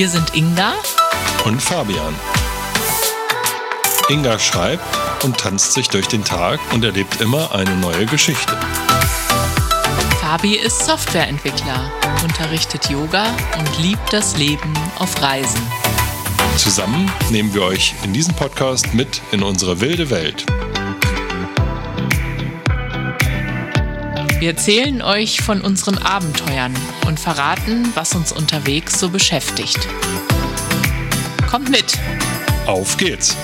Wir sind Inga und Fabian. Inga schreibt und tanzt sich durch den Tag und erlebt immer eine neue Geschichte. Fabi ist Softwareentwickler, unterrichtet Yoga und liebt das Leben auf Reisen. Zusammen nehmen wir euch in diesem Podcast mit in unsere wilde Welt. Wir erzählen euch von unseren Abenteuern und verraten, was uns unterwegs so beschäftigt. Kommt mit! Auf geht's!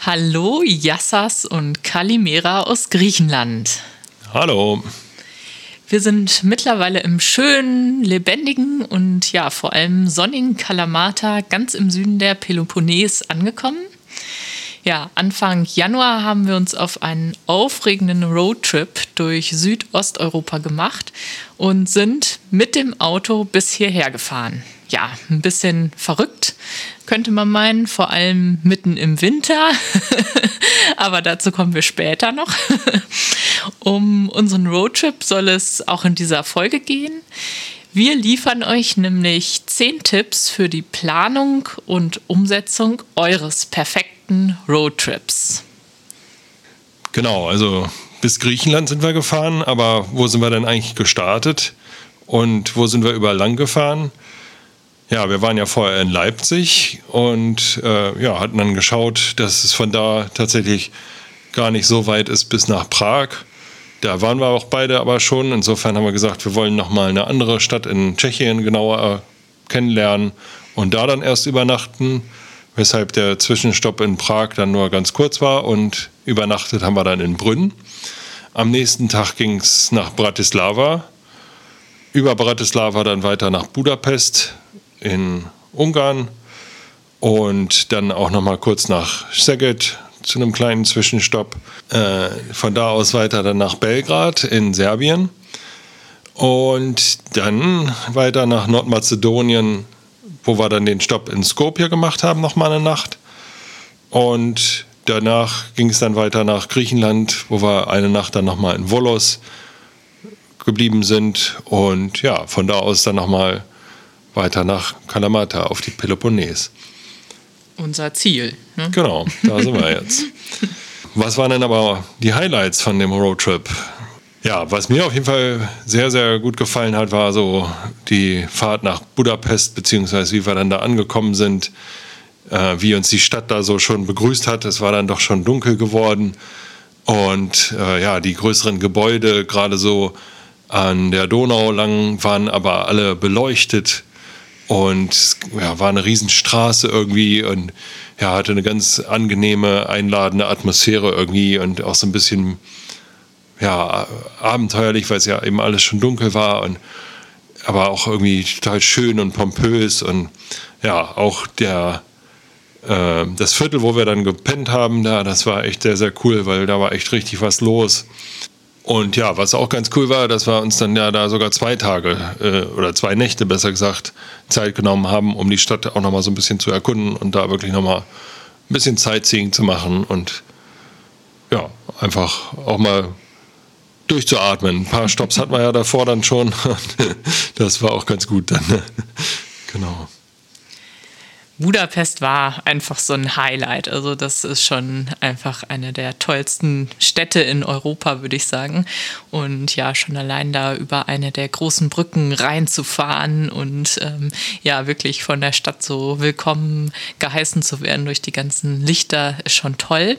Hallo Yassas und Kalimera aus Griechenland. Hallo. Wir sind mittlerweile im schönen, lebendigen und ja, vor allem sonnigen Kalamata ganz im Süden der Peloponnes angekommen. Ja, Anfang Januar haben wir uns auf einen aufregenden Roadtrip durch Südosteuropa gemacht und sind mit dem Auto bis hierher gefahren. Ja, ein bisschen verrückt, könnte man meinen, vor allem mitten im Winter. Aber dazu kommen wir später noch. Um unseren Roadtrip soll es auch in dieser Folge gehen. Wir liefern euch nämlich zehn Tipps für die Planung und Umsetzung eures perfekten Roadtrips. Genau, also bis Griechenland sind wir gefahren, aber wo sind wir denn eigentlich gestartet und wo sind wir überall lang gefahren? Ja, wir waren ja vorher in Leipzig und äh, ja, hatten dann geschaut, dass es von da tatsächlich gar nicht so weit ist bis nach Prag. Da waren wir auch beide aber schon. Insofern haben wir gesagt, wir wollen nochmal eine andere Stadt in Tschechien genauer kennenlernen und da dann erst übernachten, weshalb der Zwischenstopp in Prag dann nur ganz kurz war und übernachtet haben wir dann in Brünn. Am nächsten Tag ging es nach Bratislava, über Bratislava dann weiter nach Budapest in Ungarn und dann auch nochmal kurz nach Szeged zu einem kleinen Zwischenstopp. Äh, von da aus weiter dann nach Belgrad in Serbien. Und dann weiter nach Nordmazedonien, wo wir dann den Stopp in Skopje gemacht haben, nochmal eine Nacht. Und danach ging es dann weiter nach Griechenland, wo wir eine Nacht dann nochmal in Volos geblieben sind. Und ja, von da aus dann nochmal weiter nach Kalamata auf die Peloponnes unser Ziel. Ne? Genau, da sind wir jetzt. Was waren denn aber die Highlights von dem Roadtrip? Ja, was mir auf jeden Fall sehr, sehr gut gefallen hat, war so die Fahrt nach Budapest, beziehungsweise wie wir dann da angekommen sind, äh, wie uns die Stadt da so schon begrüßt hat. Es war dann doch schon dunkel geworden. Und äh, ja, die größeren Gebäude, gerade so an der Donau lang, waren aber alle beleuchtet. Und ja, war eine Riesenstraße irgendwie und ja, hatte eine ganz angenehme, einladende Atmosphäre irgendwie und auch so ein bisschen ja, abenteuerlich, weil es ja eben alles schon dunkel war und aber auch irgendwie total schön und pompös und ja, auch der äh, das Viertel, wo wir dann gepennt haben, da, das war echt sehr, sehr cool, weil da war echt richtig was los. Und ja, was auch ganz cool war, dass wir uns dann ja da sogar zwei Tage äh, oder zwei Nächte besser gesagt Zeit genommen haben, um die Stadt auch nochmal so ein bisschen zu erkunden und da wirklich nochmal ein bisschen Sightseeing zu machen und ja, einfach auch mal durchzuatmen. Ein paar Stops hatten wir ja davor dann schon. Das war auch ganz gut dann. Genau. Budapest war einfach so ein Highlight. Also das ist schon einfach eine der tollsten Städte in Europa, würde ich sagen. Und ja, schon allein da über eine der großen Brücken reinzufahren und ähm, ja, wirklich von der Stadt so willkommen geheißen zu werden durch die ganzen Lichter ist schon toll.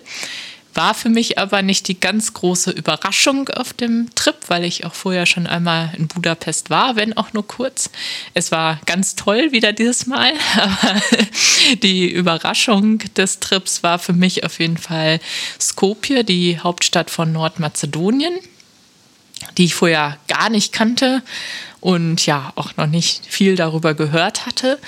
War für mich aber nicht die ganz große Überraschung auf dem Trip, weil ich auch vorher schon einmal in Budapest war, wenn auch nur kurz. Es war ganz toll wieder dieses Mal, aber die Überraschung des Trips war für mich auf jeden Fall Skopje, die Hauptstadt von Nordmazedonien, die ich vorher gar nicht kannte und ja auch noch nicht viel darüber gehört hatte.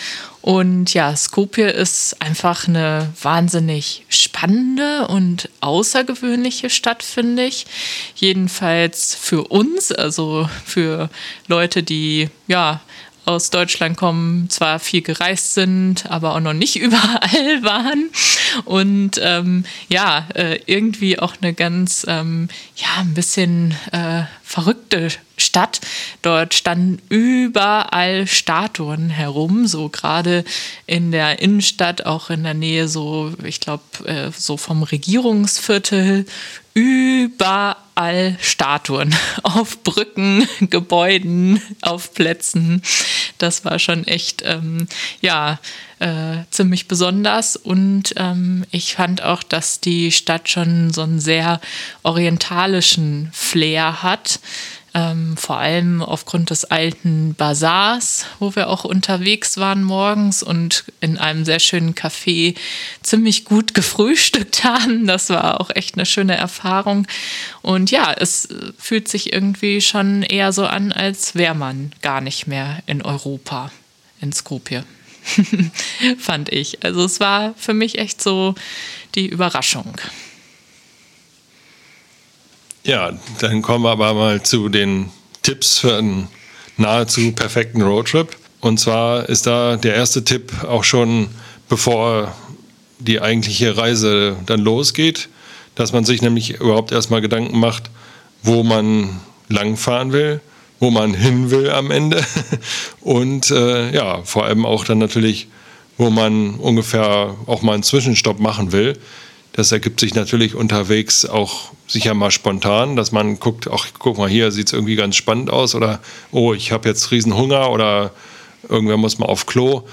Und ja, Skopje ist einfach eine wahnsinnig spannende und außergewöhnliche Stadt, finde ich. Jedenfalls für uns, also für Leute, die ja aus Deutschland kommen, zwar viel gereist sind, aber auch noch nicht überall waren. Und ähm, ja, äh, irgendwie auch eine ganz, ähm, ja, ein bisschen äh, verrückte Stadt. Dort standen überall Statuen herum, so gerade in der Innenstadt, auch in der Nähe so, ich glaube, äh, so vom Regierungsviertel. Überall Statuen auf Brücken, Gebäuden, auf Plätzen. Das war schon echt, ähm, ja, äh, ziemlich besonders. Und ähm, ich fand auch, dass die Stadt schon so einen sehr orientalischen Flair hat. Ähm, vor allem aufgrund des alten Bazars, wo wir auch unterwegs waren morgens und in einem sehr schönen Café ziemlich gut gefrühstückt haben. Das war auch echt eine schöne Erfahrung. Und ja, es fühlt sich irgendwie schon eher so an, als wäre man gar nicht mehr in Europa, in Skopje. fand ich. Also es war für mich echt so die Überraschung. Ja, dann kommen wir aber mal zu den Tipps für einen nahezu perfekten Roadtrip. Und zwar ist da der erste Tipp auch schon, bevor die eigentliche Reise dann losgeht, dass man sich nämlich überhaupt erstmal Gedanken macht, wo man langfahren will wo man hin will am Ende. Und äh, ja, vor allem auch dann natürlich, wo man ungefähr auch mal einen Zwischenstopp machen will. Das ergibt sich natürlich unterwegs auch sicher mal spontan, dass man guckt, ach, guck mal, hier sieht es irgendwie ganz spannend aus oder oh, ich habe jetzt riesen Hunger oder irgendwer muss mal auf Klo.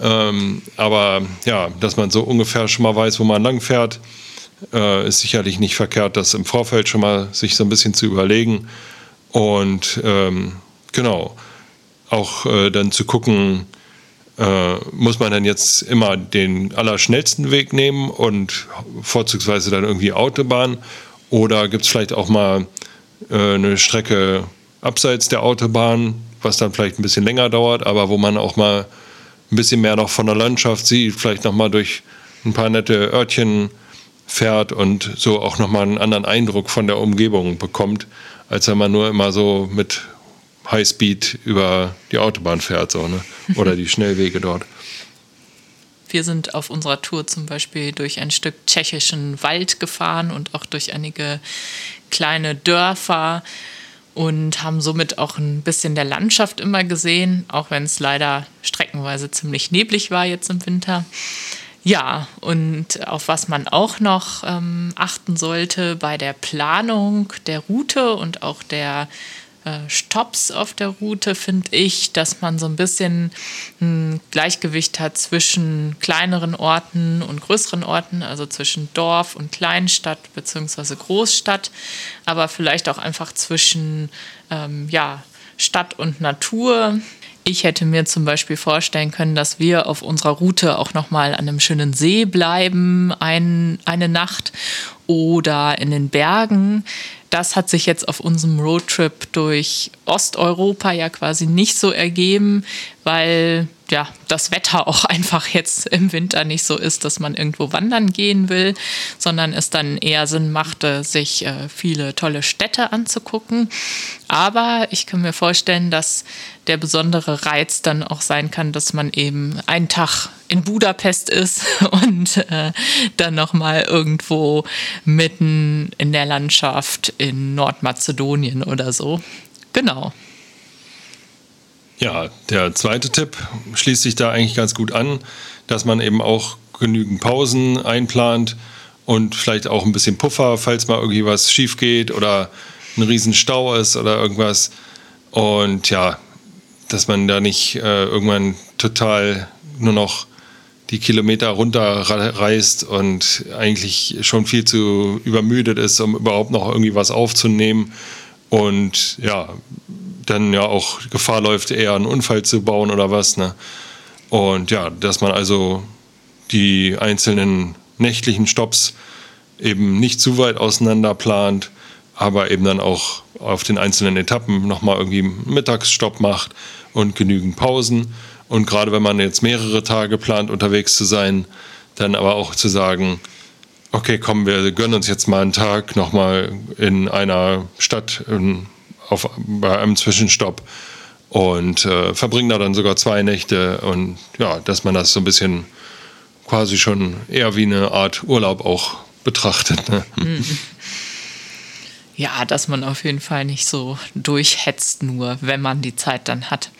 Ähm, aber ja, dass man so ungefähr schon mal weiß, wo man lang fährt, äh, ist sicherlich nicht verkehrt, das im Vorfeld schon mal sich so ein bisschen zu überlegen und ähm, genau, auch äh, dann zu gucken, äh, muss man dann jetzt immer den allerschnellsten Weg nehmen und vorzugsweise dann irgendwie Autobahn? Oder gibt es vielleicht auch mal äh, eine Strecke abseits der Autobahn, was dann vielleicht ein bisschen länger dauert, aber wo man auch mal ein bisschen mehr noch von der Landschaft sieht, vielleicht noch mal durch ein paar nette Örtchen fährt und so auch noch mal einen anderen Eindruck von der Umgebung bekommt, als wenn man nur immer so mit Highspeed über die Autobahn fährt so, ne? oder die Schnellwege dort. Wir sind auf unserer Tour zum Beispiel durch ein Stück tschechischen Wald gefahren und auch durch einige kleine Dörfer und haben somit auch ein bisschen der Landschaft immer gesehen, auch wenn es leider streckenweise ziemlich neblig war jetzt im Winter. Ja, und auf was man auch noch ähm, achten sollte bei der Planung der Route und auch der äh, Stops auf der Route, finde ich, dass man so ein bisschen ein Gleichgewicht hat zwischen kleineren Orten und größeren Orten, also zwischen Dorf und Kleinstadt bzw. Großstadt, aber vielleicht auch einfach zwischen ähm, ja, Stadt und Natur ich hätte mir zum Beispiel vorstellen können, dass wir auf unserer Route auch nochmal an einem schönen See bleiben, ein, eine Nacht oder in den Bergen. Das hat sich jetzt auf unserem Roadtrip durch Osteuropa ja quasi nicht so ergeben, weil ja, das Wetter auch einfach jetzt im Winter nicht so ist, dass man irgendwo wandern gehen will, sondern es dann eher Sinn machte, sich äh, viele tolle Städte anzugucken. Aber ich kann mir vorstellen, dass der besondere Reiz dann auch sein kann, dass man eben einen Tag in Budapest ist und äh, dann nochmal irgendwo mitten in der Landschaft in Nordmazedonien oder so. Genau. Ja, der zweite Tipp schließt sich da eigentlich ganz gut an, dass man eben auch genügend Pausen einplant und vielleicht auch ein bisschen Puffer, falls mal irgendwie was schief geht oder ein Riesenstau ist oder irgendwas. Und ja, dass man da nicht äh, irgendwann total nur noch die Kilometer runterreißt und eigentlich schon viel zu übermüdet ist, um überhaupt noch irgendwie was aufzunehmen. Und ja, dann ja auch Gefahr läuft, eher einen Unfall zu bauen oder was. Ne? Und ja, dass man also die einzelnen nächtlichen Stops eben nicht zu weit auseinander plant, aber eben dann auch auf den einzelnen Etappen nochmal irgendwie einen Mittagsstopp macht und genügend Pausen. Und gerade wenn man jetzt mehrere Tage plant, unterwegs zu sein, dann aber auch zu sagen, okay, komm, wir gönnen uns jetzt mal einen Tag nochmal in einer Stadt in auf, bei einem Zwischenstopp und äh, verbringen da dann sogar zwei Nächte und ja, dass man das so ein bisschen quasi schon eher wie eine Art Urlaub auch betrachtet. Ne? Mhm. Ja, dass man auf jeden Fall nicht so durchhetzt, nur wenn man die Zeit dann hat.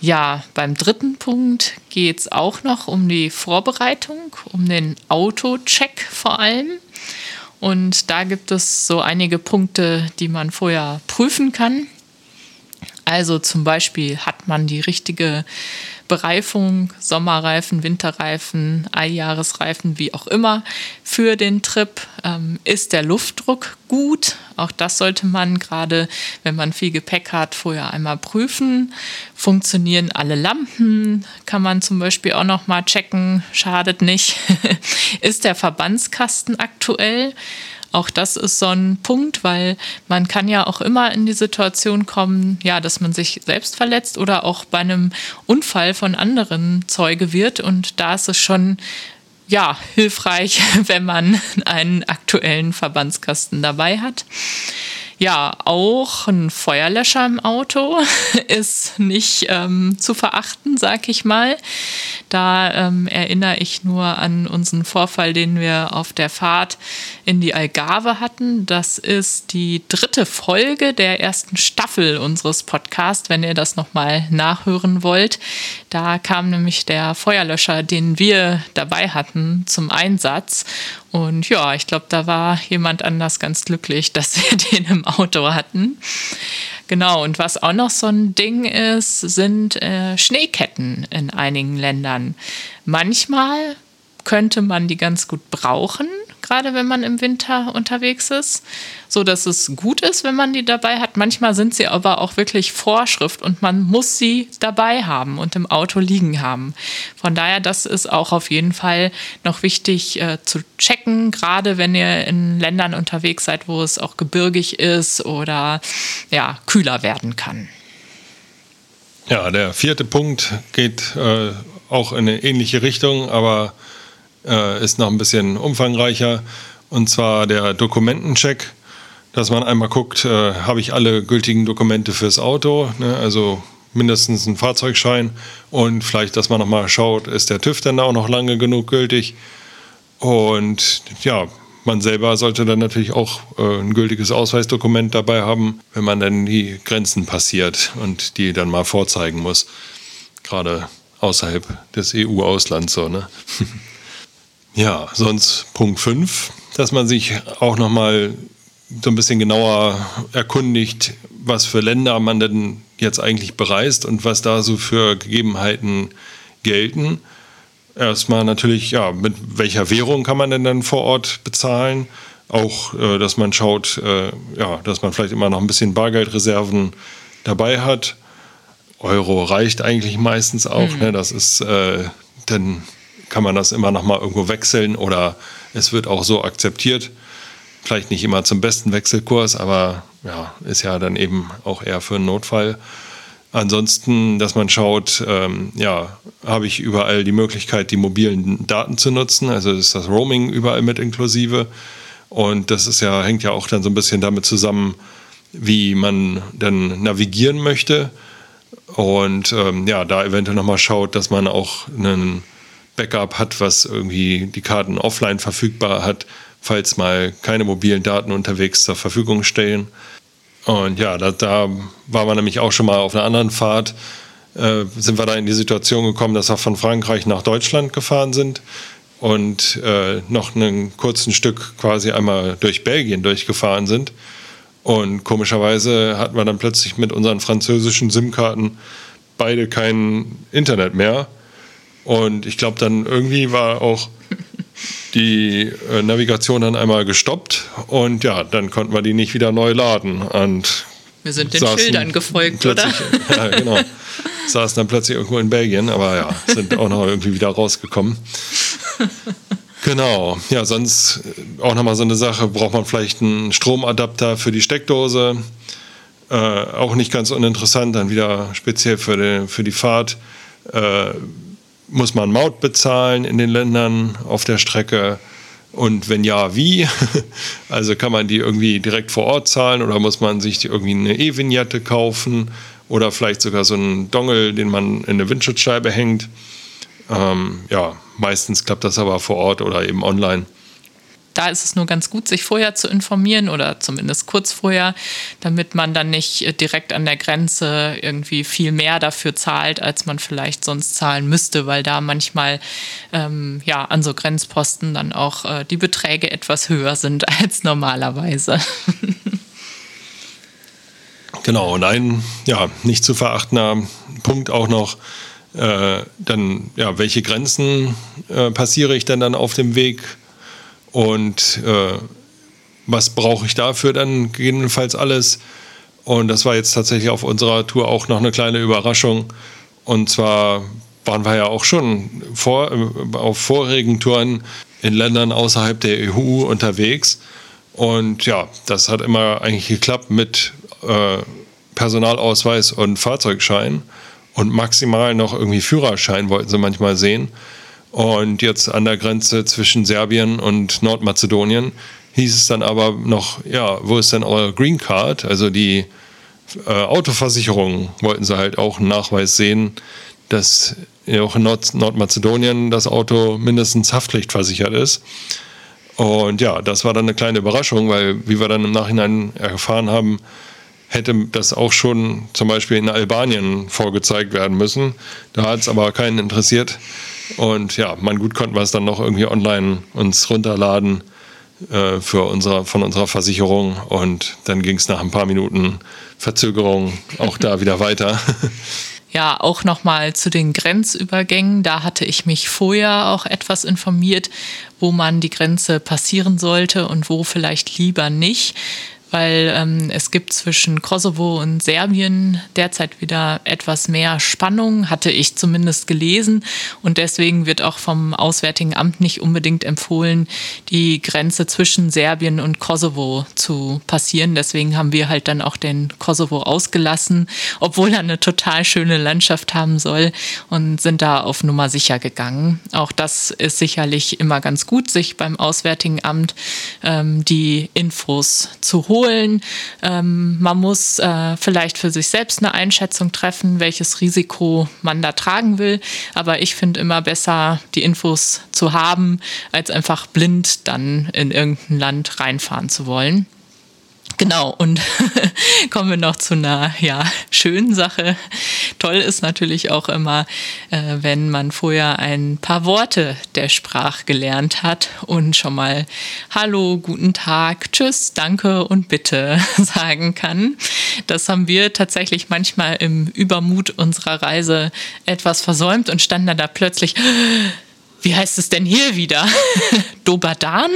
Ja, beim dritten Punkt geht es auch noch um die Vorbereitung, um den Autocheck vor allem. Und da gibt es so einige Punkte, die man vorher prüfen kann. Also zum Beispiel hat man die richtige Bereifung, Sommerreifen, Winterreifen, Einjahresreifen, wie auch immer, für den Trip. Ähm, ist der Luftdruck gut? Auch das sollte man gerade, wenn man viel Gepäck hat, vorher einmal prüfen. Funktionieren alle Lampen? Kann man zum Beispiel auch noch mal checken. Schadet nicht. ist der Verbandskasten aktuell? Auch das ist so ein Punkt, weil man kann ja auch immer in die Situation kommen, ja, dass man sich selbst verletzt oder auch bei einem Unfall von anderen Zeuge wird. Und da ist es schon ja, hilfreich, wenn man einen aktuellen Verbandskasten dabei hat. Ja, auch ein Feuerlöscher im Auto ist nicht ähm, zu verachten, sag ich mal. Da ähm, erinnere ich nur an unseren Vorfall, den wir auf der Fahrt in die Algarve hatten. Das ist die dritte Folge der ersten Staffel unseres Podcasts, wenn ihr das nochmal nachhören wollt. Da kam nämlich der Feuerlöscher, den wir dabei hatten, zum Einsatz. Und ja, ich glaube, da war jemand anders ganz glücklich, dass wir den im Auto hatten. Genau, und was auch noch so ein Ding ist, sind äh, Schneeketten in einigen Ländern. Manchmal könnte man die ganz gut brauchen, gerade wenn man im Winter unterwegs ist, so dass es gut ist, wenn man die dabei hat. Manchmal sind sie aber auch wirklich Vorschrift und man muss sie dabei haben und im Auto liegen haben. Von daher, das ist auch auf jeden Fall noch wichtig äh, zu checken, gerade wenn ihr in Ländern unterwegs seid, wo es auch gebirgig ist oder ja, kühler werden kann. Ja, der vierte Punkt geht äh, auch in eine ähnliche Richtung, aber äh, ist noch ein bisschen umfangreicher. Und zwar der Dokumentencheck, dass man einmal guckt, äh, habe ich alle gültigen Dokumente fürs Auto, ne? also mindestens einen Fahrzeugschein und vielleicht, dass man nochmal schaut, ist der TÜV denn auch noch lange genug gültig? Und ja, man selber sollte dann natürlich auch äh, ein gültiges Ausweisdokument dabei haben, wenn man dann die Grenzen passiert und die dann mal vorzeigen muss. Gerade außerhalb des EU-Auslands so, ne? Ja, sonst Punkt 5, dass man sich auch nochmal so ein bisschen genauer erkundigt, was für Länder man denn jetzt eigentlich bereist und was da so für Gegebenheiten gelten. Erstmal natürlich, ja, mit welcher Währung kann man denn dann vor Ort bezahlen? Auch, äh, dass man schaut, äh, ja, dass man vielleicht immer noch ein bisschen Bargeldreserven dabei hat. Euro reicht eigentlich meistens auch. Mhm. Ne? Das ist äh, dann kann man das immer noch mal irgendwo wechseln oder es wird auch so akzeptiert. Vielleicht nicht immer zum besten Wechselkurs, aber ja, ist ja dann eben auch eher für einen Notfall. Ansonsten, dass man schaut, ähm, ja, habe ich überall die Möglichkeit, die mobilen Daten zu nutzen. Also ist das Roaming überall mit inklusive. Und das ist ja, hängt ja auch dann so ein bisschen damit zusammen, wie man dann navigieren möchte. Und ähm, ja, da eventuell nochmal schaut, dass man auch einen Backup hat, was irgendwie die Karten offline verfügbar hat, falls mal keine mobilen Daten unterwegs zur Verfügung stehen. Und ja, da, da war man nämlich auch schon mal auf einer anderen Fahrt, äh, sind wir da in die Situation gekommen, dass wir von Frankreich nach Deutschland gefahren sind und äh, noch einen kurzen Stück quasi einmal durch Belgien durchgefahren sind. Und komischerweise hatten wir dann plötzlich mit unseren französischen SIM-Karten beide kein Internet mehr. Und ich glaube, dann irgendwie war auch die äh, Navigation dann einmal gestoppt und ja, dann konnten wir die nicht wieder neu laden. Und wir sind den Schildern gefolgt, oder? Ja, genau. saßen dann plötzlich irgendwo in Belgien, aber ja, sind auch noch irgendwie wieder rausgekommen. Genau, ja, sonst auch nochmal so eine Sache, braucht man vielleicht einen Stromadapter für die Steckdose. Äh, auch nicht ganz uninteressant, dann wieder speziell für die, für die Fahrt. Äh, muss man Maut bezahlen in den Ländern auf der Strecke. Und wenn ja, wie? Also kann man die irgendwie direkt vor Ort zahlen oder muss man sich irgendwie eine E-Vignette kaufen oder vielleicht sogar so einen Dongle, den man in eine Windschutzscheibe hängt. Ähm, ja, meistens klappt das aber vor Ort oder eben online da ist es nur ganz gut, sich vorher zu informieren oder zumindest kurz vorher, damit man dann nicht äh, direkt an der Grenze irgendwie viel mehr dafür zahlt, als man vielleicht sonst zahlen müsste, weil da manchmal ähm, ja an so Grenzposten dann auch äh, die Beträge etwas höher sind als normalerweise. genau, und ein ja, nicht zu verachtender Punkt auch noch, äh, dann, ja, welche Grenzen äh, passiere ich denn dann auf dem Weg? Und äh, was brauche ich dafür dann gegebenenfalls alles? Und das war jetzt tatsächlich auf unserer Tour auch noch eine kleine Überraschung. Und zwar waren wir ja auch schon vor, äh, auf vorigen Touren in Ländern außerhalb der EU unterwegs. Und ja, das hat immer eigentlich geklappt mit äh, Personalausweis und Fahrzeugschein. Und maximal noch irgendwie Führerschein wollten sie manchmal sehen. Und jetzt an der Grenze zwischen Serbien und Nordmazedonien hieß es dann aber noch, ja, wo ist denn euer Green Card? Also die äh, Autoversicherung wollten sie halt auch einen Nachweis sehen, dass auch in Nord Nordmazedonien das Auto mindestens haftpflichtversichert ist. Und ja, das war dann eine kleine Überraschung, weil, wie wir dann im Nachhinein erfahren haben, hätte das auch schon zum Beispiel in Albanien vorgezeigt werden müssen. Da hat es aber keinen interessiert. Und ja, man gut konnten wir es dann noch irgendwie online uns runterladen äh, für unsere, von unserer Versicherung. Und dann ging es nach ein paar Minuten Verzögerung auch da wieder weiter. Ja, auch nochmal zu den Grenzübergängen. Da hatte ich mich vorher auch etwas informiert, wo man die Grenze passieren sollte und wo vielleicht lieber nicht weil ähm, es gibt zwischen Kosovo und Serbien derzeit wieder etwas mehr Spannung, hatte ich zumindest gelesen. Und deswegen wird auch vom Auswärtigen Amt nicht unbedingt empfohlen, die Grenze zwischen Serbien und Kosovo zu passieren. Deswegen haben wir halt dann auch den Kosovo ausgelassen, obwohl er eine total schöne Landschaft haben soll und sind da auf Nummer sicher gegangen. Auch das ist sicherlich immer ganz gut, sich beim Auswärtigen Amt ähm, die Infos zu holen holen. Ähm, man muss äh, vielleicht für sich selbst eine Einschätzung treffen, welches Risiko man da tragen will. Aber ich finde immer besser, die Infos zu haben, als einfach blind dann in irgendein Land reinfahren zu wollen. Genau, und kommen wir noch zu einer ja, schönen Sache. Toll ist natürlich auch immer, äh, wenn man vorher ein paar Worte der Sprache gelernt hat und schon mal Hallo, guten Tag, Tschüss, Danke und Bitte sagen kann. Das haben wir tatsächlich manchmal im Übermut unserer Reise etwas versäumt und standen da plötzlich wie heißt es denn hier wieder? Dobadan.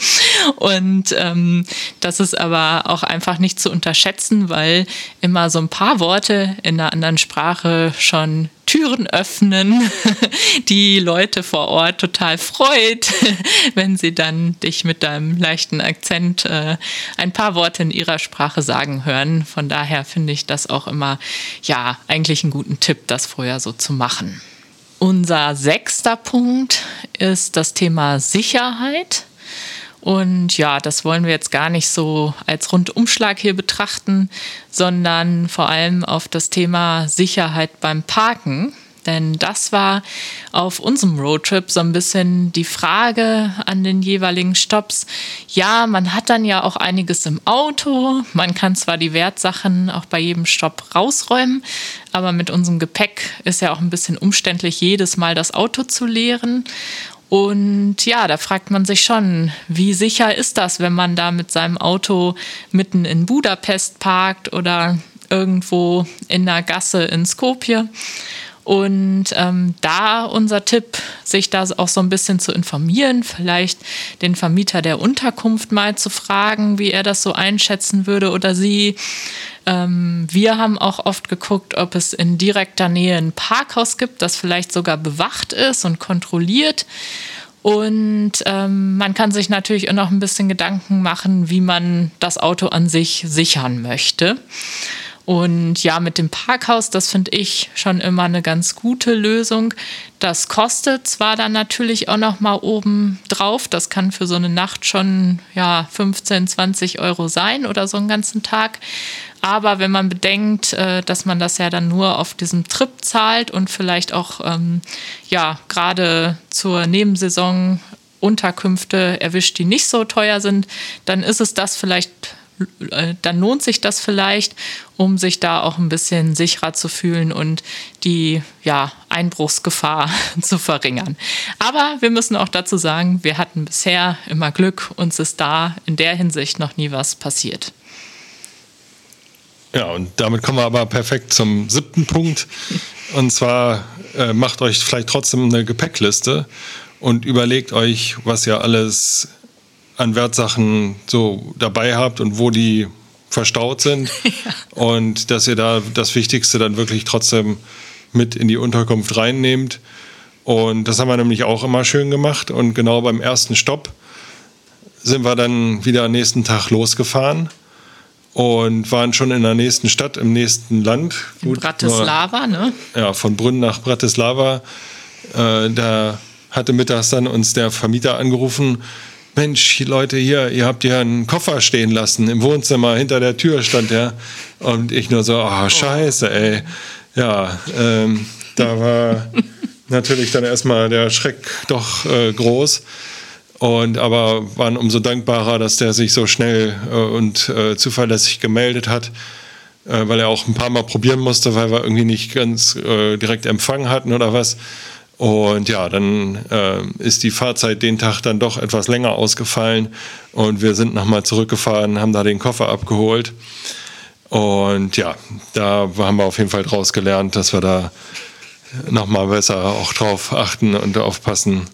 Und ähm, das ist aber auch einfach nicht zu unterschätzen, weil immer so ein paar Worte in einer anderen Sprache schon Türen öffnen, die Leute vor Ort total freut, wenn sie dann dich mit deinem leichten Akzent äh, ein paar Worte in ihrer Sprache sagen hören. Von daher finde ich das auch immer, ja, eigentlich einen guten Tipp, das vorher so zu machen. Unser sechster Punkt ist das Thema Sicherheit. Und ja, das wollen wir jetzt gar nicht so als Rundumschlag hier betrachten, sondern vor allem auf das Thema Sicherheit beim Parken. Denn das war auf unserem Roadtrip so ein bisschen die Frage an den jeweiligen Stops. Ja, man hat dann ja auch einiges im Auto. Man kann zwar die Wertsachen auch bei jedem Stopp rausräumen, aber mit unserem Gepäck ist ja auch ein bisschen umständlich, jedes Mal das Auto zu leeren. Und ja, da fragt man sich schon, wie sicher ist das, wenn man da mit seinem Auto mitten in Budapest parkt oder irgendwo in der Gasse in Skopje? Und ähm, da unser Tipp, sich da auch so ein bisschen zu informieren, vielleicht den Vermieter der Unterkunft mal zu fragen, wie er das so einschätzen würde oder sie. Ähm, wir haben auch oft geguckt, ob es in direkter Nähe ein Parkhaus gibt, das vielleicht sogar bewacht ist und kontrolliert. Und ähm, man kann sich natürlich auch noch ein bisschen Gedanken machen, wie man das Auto an sich sichern möchte. Und ja, mit dem Parkhaus, das finde ich schon immer eine ganz gute Lösung. Das kostet zwar dann natürlich auch noch mal oben drauf. Das kann für so eine Nacht schon ja 15, 20 Euro sein oder so einen ganzen Tag. Aber wenn man bedenkt, äh, dass man das ja dann nur auf diesem Trip zahlt und vielleicht auch ähm, ja gerade zur Nebensaison Unterkünfte erwischt, die nicht so teuer sind, dann ist es das vielleicht dann lohnt sich das vielleicht, um sich da auch ein bisschen sicherer zu fühlen und die ja, Einbruchsgefahr zu verringern. Aber wir müssen auch dazu sagen, wir hatten bisher immer Glück, uns ist da in der Hinsicht noch nie was passiert. Ja, und damit kommen wir aber perfekt zum siebten Punkt. Und zwar äh, macht euch vielleicht trotzdem eine Gepäckliste und überlegt euch, was ihr alles an Wertsachen so dabei habt und wo die verstaut sind. Ja. Und dass ihr da das Wichtigste dann wirklich trotzdem mit in die Unterkunft reinnehmt. Und das haben wir nämlich auch immer schön gemacht. Und genau beim ersten Stopp sind wir dann wieder am nächsten Tag losgefahren und waren schon in der nächsten Stadt, im nächsten Land. In Gut, Bratislava, nur, ne? Ja, von Brünn nach Bratislava. Äh, da hatte mittags dann uns der Vermieter angerufen Mensch, Leute, hier, ihr habt hier einen Koffer stehen lassen im Wohnzimmer, hinter der Tür stand der. Und ich nur so, oh, scheiße, ey. Ja, ähm, da war natürlich dann erstmal der Schreck doch äh, groß. Und aber waren umso dankbarer, dass der sich so schnell äh, und äh, zuverlässig gemeldet hat, äh, weil er auch ein paar Mal probieren musste, weil wir irgendwie nicht ganz äh, direkt Empfang hatten oder was. Und ja, dann äh, ist die Fahrzeit den Tag dann doch etwas länger ausgefallen und wir sind nochmal zurückgefahren, haben da den Koffer abgeholt. Und ja, da haben wir auf jeden Fall draus gelernt, dass wir da nochmal besser auch drauf achten und aufpassen.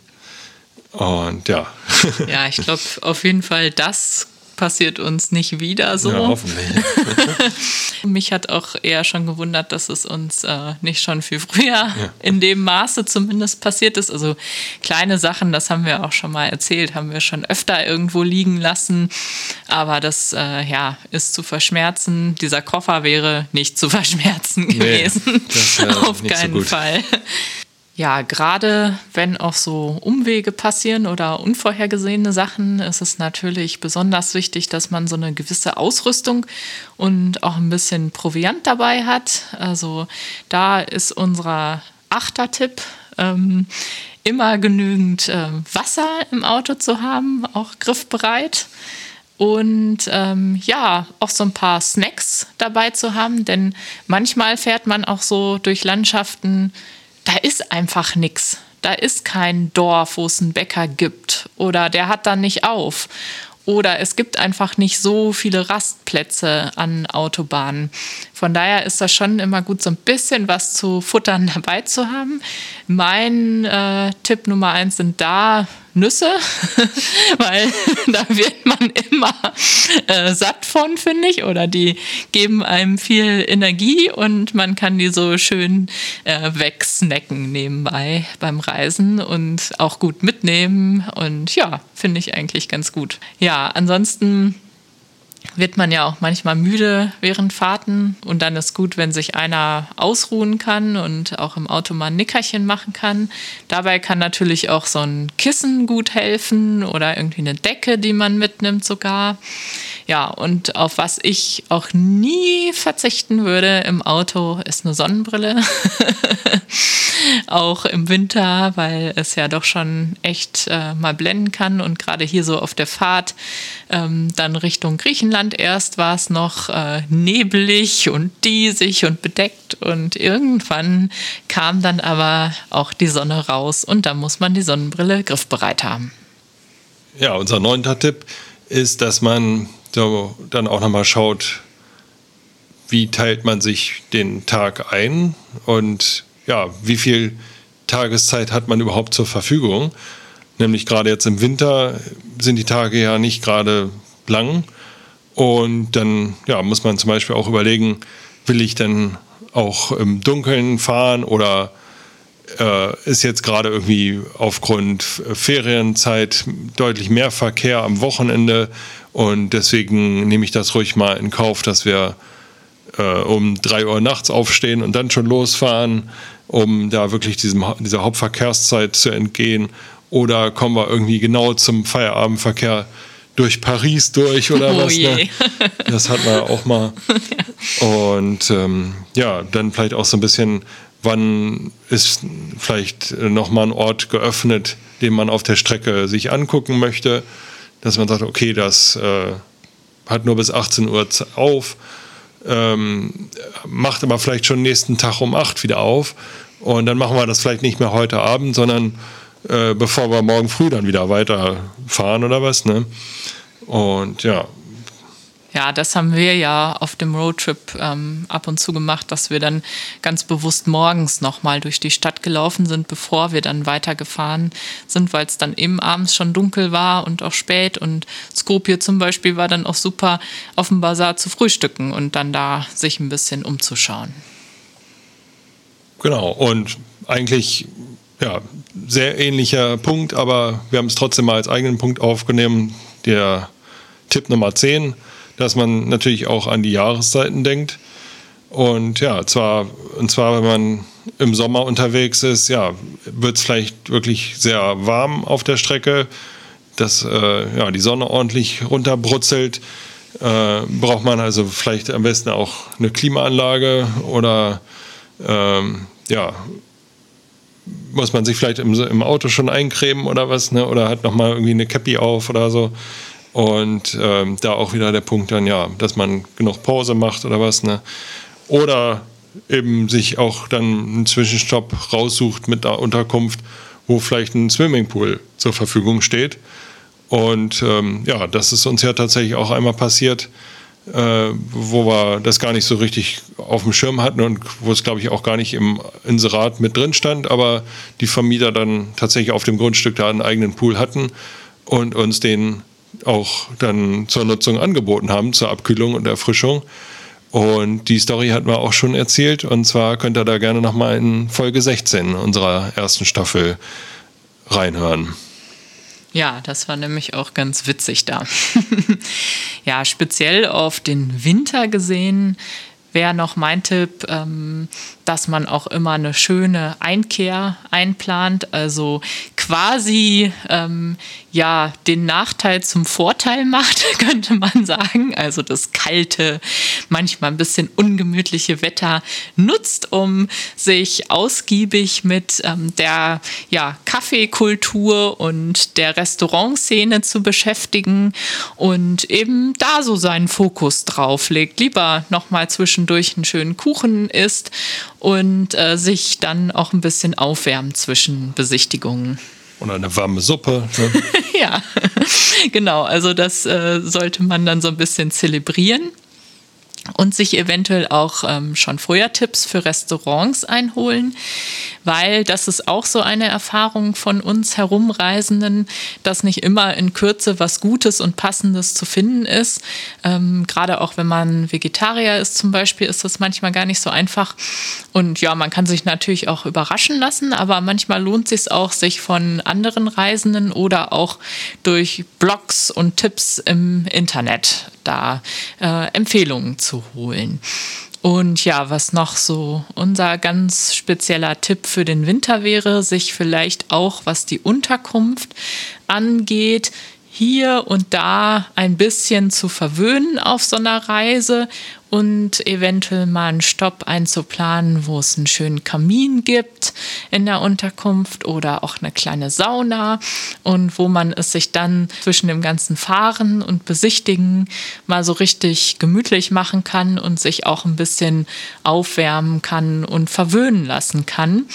Und ja. Ja, ich glaube auf jeden Fall, das passiert uns nicht wieder so. Ja, hoffentlich. Mich hat auch eher schon gewundert, dass es uns äh, nicht schon viel früher ja. in dem Maße zumindest passiert ist. Also kleine Sachen, das haben wir auch schon mal erzählt, haben wir schon öfter irgendwo liegen lassen. Aber das äh, ja, ist zu verschmerzen. Dieser Koffer wäre nicht zu verschmerzen gewesen. Nee, Auf keinen so Fall ja, gerade wenn auch so Umwege passieren oder unvorhergesehene Sachen, ist es natürlich besonders wichtig, dass man so eine gewisse Ausrüstung und auch ein bisschen Proviant dabei hat. Also da ist unser Achtertipp, ähm, immer genügend äh, Wasser im Auto zu haben, auch griffbereit. Und ähm, ja, auch so ein paar Snacks dabei zu haben, denn manchmal fährt man auch so durch Landschaften, da ist einfach nichts. Da ist kein Dorf, wo es einen Bäcker gibt. Oder der hat dann nicht auf. Oder es gibt einfach nicht so viele Rastplätze an Autobahnen. Von daher ist das schon immer gut, so ein bisschen was zu futtern dabei zu haben. Mein äh, Tipp Nummer eins sind da Nüsse, weil da wird man immer äh, satt von, finde ich, oder die geben einem viel Energie und man kann die so schön äh, wegsnacken nebenbei beim Reisen und auch gut mitnehmen und ja, finde ich eigentlich ganz gut. Ja, ansonsten wird man ja auch manchmal müde während Fahrten und dann ist gut, wenn sich einer ausruhen kann und auch im Auto mal ein Nickerchen machen kann. Dabei kann natürlich auch so ein Kissen gut helfen oder irgendwie eine Decke, die man mitnimmt sogar. Ja, und auf was ich auch nie verzichten würde im Auto ist eine Sonnenbrille. auch im Winter, weil es ja doch schon echt äh, mal blenden kann und gerade hier so auf der Fahrt ähm, dann Richtung Griechenland erst war es noch äh, neblig und diesig und bedeckt und irgendwann kam dann aber auch die Sonne raus und da muss man die Sonnenbrille griffbereit haben. Ja, unser neunter Tipp ist, dass man so dann auch nochmal schaut, wie teilt man sich den Tag ein und ja, wie viel Tageszeit hat man überhaupt zur Verfügung. Nämlich gerade jetzt im Winter sind die Tage ja nicht gerade lang. Und dann ja, muss man zum Beispiel auch überlegen, will ich denn auch im Dunkeln fahren oder äh, ist jetzt gerade irgendwie aufgrund Ferienzeit deutlich mehr Verkehr am Wochenende und deswegen nehme ich das ruhig mal in Kauf, dass wir äh, um 3 Uhr nachts aufstehen und dann schon losfahren, um da wirklich diesem, dieser Hauptverkehrszeit zu entgehen? Oder kommen wir irgendwie genau zum Feierabendverkehr durch Paris durch oder oh was? Ne? Das hat man auch mal. Und ähm, ja, dann vielleicht auch so ein bisschen, wann ist vielleicht nochmal ein Ort geöffnet, den man auf der Strecke sich angucken möchte, dass man sagt, okay, das äh, hat nur bis 18 Uhr auf, ähm, macht aber vielleicht schon nächsten Tag um 8 wieder auf und dann machen wir das vielleicht nicht mehr heute Abend, sondern äh, bevor wir morgen früh dann wieder weiterfahren oder was. Ne? Und ja, ja, das haben wir ja auf dem Roadtrip ähm, ab und zu gemacht, dass wir dann ganz bewusst morgens nochmal durch die Stadt gelaufen sind, bevor wir dann weitergefahren sind, weil es dann eben abends schon dunkel war und auch spät. Und Skopje zum Beispiel war dann auch super auf dem Bazar zu frühstücken und dann da sich ein bisschen umzuschauen. Genau, und eigentlich ja, sehr ähnlicher Punkt, aber wir haben es trotzdem mal als eigenen Punkt aufgenommen. Der Tipp Nummer 10 dass man natürlich auch an die Jahreszeiten denkt. Und ja, zwar, und zwar, wenn man im Sommer unterwegs ist, ja, wird es vielleicht wirklich sehr warm auf der Strecke, dass äh, ja, die Sonne ordentlich runterbrutzelt. Äh, braucht man also vielleicht am besten auch eine Klimaanlage oder ähm, ja, muss man sich vielleicht im, im, Auto schon eincremen oder was, ne? oder hat nochmal irgendwie eine Cappy auf oder so. Und ähm, da auch wieder der Punkt dann, ja, dass man genug Pause macht oder was, ne? Oder eben sich auch dann einen Zwischenstopp raussucht mit der Unterkunft, wo vielleicht ein Swimmingpool zur Verfügung steht. Und ähm, ja, das ist uns ja tatsächlich auch einmal passiert, äh, wo wir das gar nicht so richtig auf dem Schirm hatten und wo es, glaube ich, auch gar nicht im Inserat mit drin stand, aber die Vermieter dann tatsächlich auf dem Grundstück da einen eigenen Pool hatten und uns den auch dann zur Nutzung angeboten haben, zur Abkühlung und Erfrischung. Und die Story hatten wir auch schon erzählt. Und zwar könnt ihr da gerne nochmal in Folge 16 unserer ersten Staffel reinhören. Ja, das war nämlich auch ganz witzig da. ja, speziell auf den Winter gesehen wäre noch mein Tipp, ähm, dass man auch immer eine schöne Einkehr einplant, also quasi ähm, ja den Nachteil zum Vorteil macht, könnte man sagen. Also das kalte, manchmal ein bisschen ungemütliche Wetter nutzt, um sich ausgiebig mit ähm, der ja, Kaffeekultur und der Restaurantszene zu beschäftigen und eben da so seinen Fokus drauf legt. Lieber nochmal zwischendurch einen schönen Kuchen isst und äh, sich dann auch ein bisschen aufwärmen zwischen Besichtigungen. Oder eine warme Suppe. Ne? ja, genau. Also das äh, sollte man dann so ein bisschen zelebrieren und sich eventuell auch ähm, schon vorher Tipps für Restaurants einholen, weil das ist auch so eine Erfahrung von uns Herumreisenden, dass nicht immer in Kürze was Gutes und Passendes zu finden ist. Ähm, Gerade auch wenn man Vegetarier ist zum Beispiel, ist das manchmal gar nicht so einfach. Und ja, man kann sich natürlich auch überraschen lassen, aber manchmal lohnt es sich auch, sich von anderen Reisenden oder auch durch Blogs und Tipps im Internet da äh, Empfehlungen zu holen. Und ja, was noch so unser ganz spezieller Tipp für den Winter wäre, sich vielleicht auch, was die Unterkunft angeht, hier und da ein bisschen zu verwöhnen auf so einer Reise und eventuell mal einen Stopp einzuplanen, wo es einen schönen Kamin gibt in der Unterkunft oder auch eine kleine Sauna und wo man es sich dann zwischen dem ganzen Fahren und Besichtigen mal so richtig gemütlich machen kann und sich auch ein bisschen aufwärmen kann und verwöhnen lassen kann.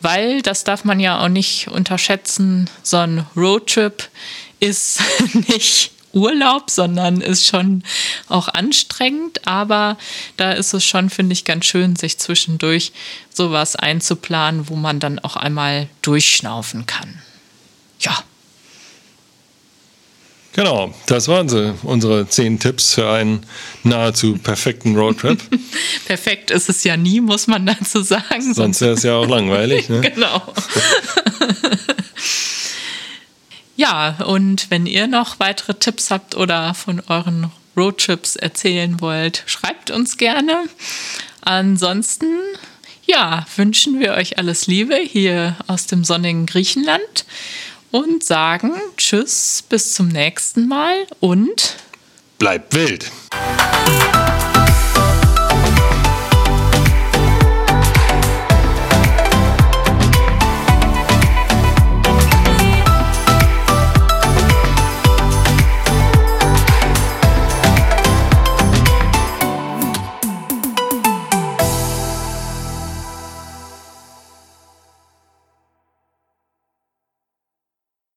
Weil, das darf man ja auch nicht unterschätzen, so ein Roadtrip ist nicht Urlaub, sondern ist schon auch anstrengend. Aber da ist es schon, finde ich, ganz schön, sich zwischendurch sowas einzuplanen, wo man dann auch einmal durchschnaufen kann. Ja. Genau, das waren sie, unsere zehn Tipps für einen nahezu perfekten Roadtrip. Perfekt ist es ja nie, muss man dazu sagen. Sonst wäre es ja auch langweilig. Ne? genau. Ja, und wenn ihr noch weitere Tipps habt oder von euren Roadtrips erzählen wollt, schreibt uns gerne. Ansonsten, ja, wünschen wir euch alles Liebe hier aus dem sonnigen Griechenland und sagen Tschüss, bis zum nächsten Mal und bleibt wild.